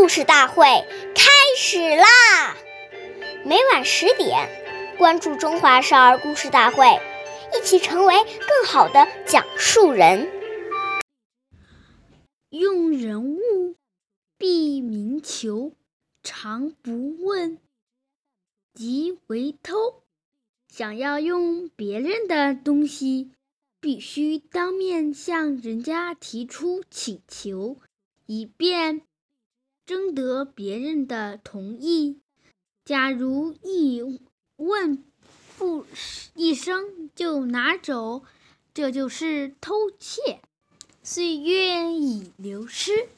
故事大会开始啦！每晚十点，关注《中华少儿故事大会》，一起成为更好的讲述人。用人物必明求，常不问，即为偷。想要用别人的东西，必须当面向人家提出请求，以便。征得别人的同意。假如一问不一声就拿走，这就是偷窃。岁月已流失，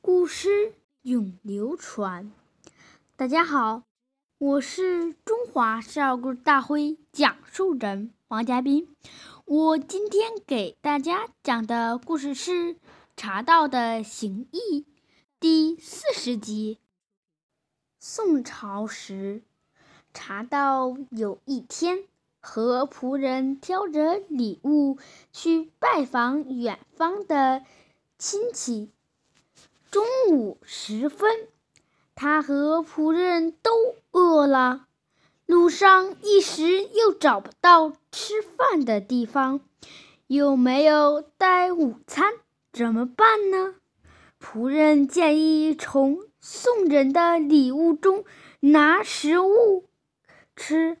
故事永流传。大家好，我是中华少儿故事大会讲述人王嘉宾。我今天给大家讲的故事是《茶道的形意》。第四十集。宋朝时，茶道有一天和仆人挑着礼物去拜访远方的亲戚。中午时分，他和仆人都饿了，路上一时又找不到吃饭的地方，又没有带午餐，怎么办呢？仆人建议从送人的礼物中拿食物吃。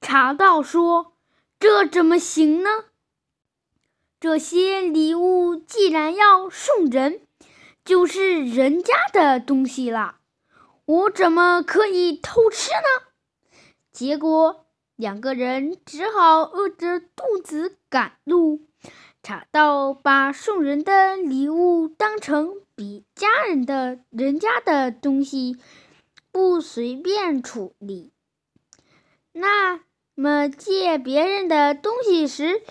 茶道说：“这怎么行呢？这些礼物既然要送人，就是人家的东西了，我怎么可以偷吃呢？”结果两个人只好饿着肚子赶路。茶道把送人的礼物当成比家人的人家的东西，不随便处理。那么借别人的东西时，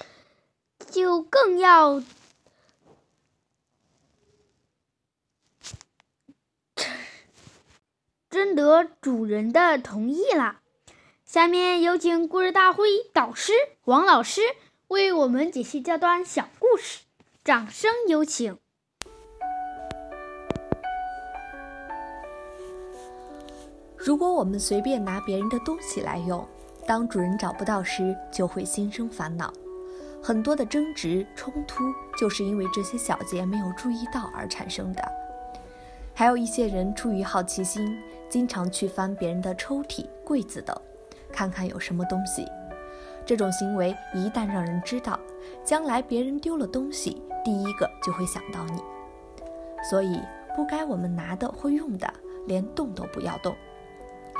就更要征得主人的同意了。下面有请故事大会导师王老师。为我们解析这段小故事，掌声有请。如果我们随便拿别人的东西来用，当主人找不到时，就会心生烦恼。很多的争执冲突，就是因为这些小节没有注意到而产生的。还有一些人出于好奇心，经常去翻别人的抽屉、柜子等，看看有什么东西。这种行为一旦让人知道，将来别人丢了东西，第一个就会想到你。所以，不该我们拿的或用的，连动都不要动，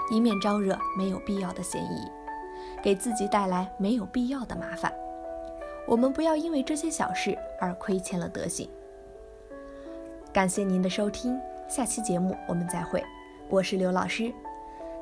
以免招惹没有必要的嫌疑，给自己带来没有必要的麻烦。我们不要因为这些小事而亏欠了德行。感谢您的收听，下期节目我们再会。我是刘老师。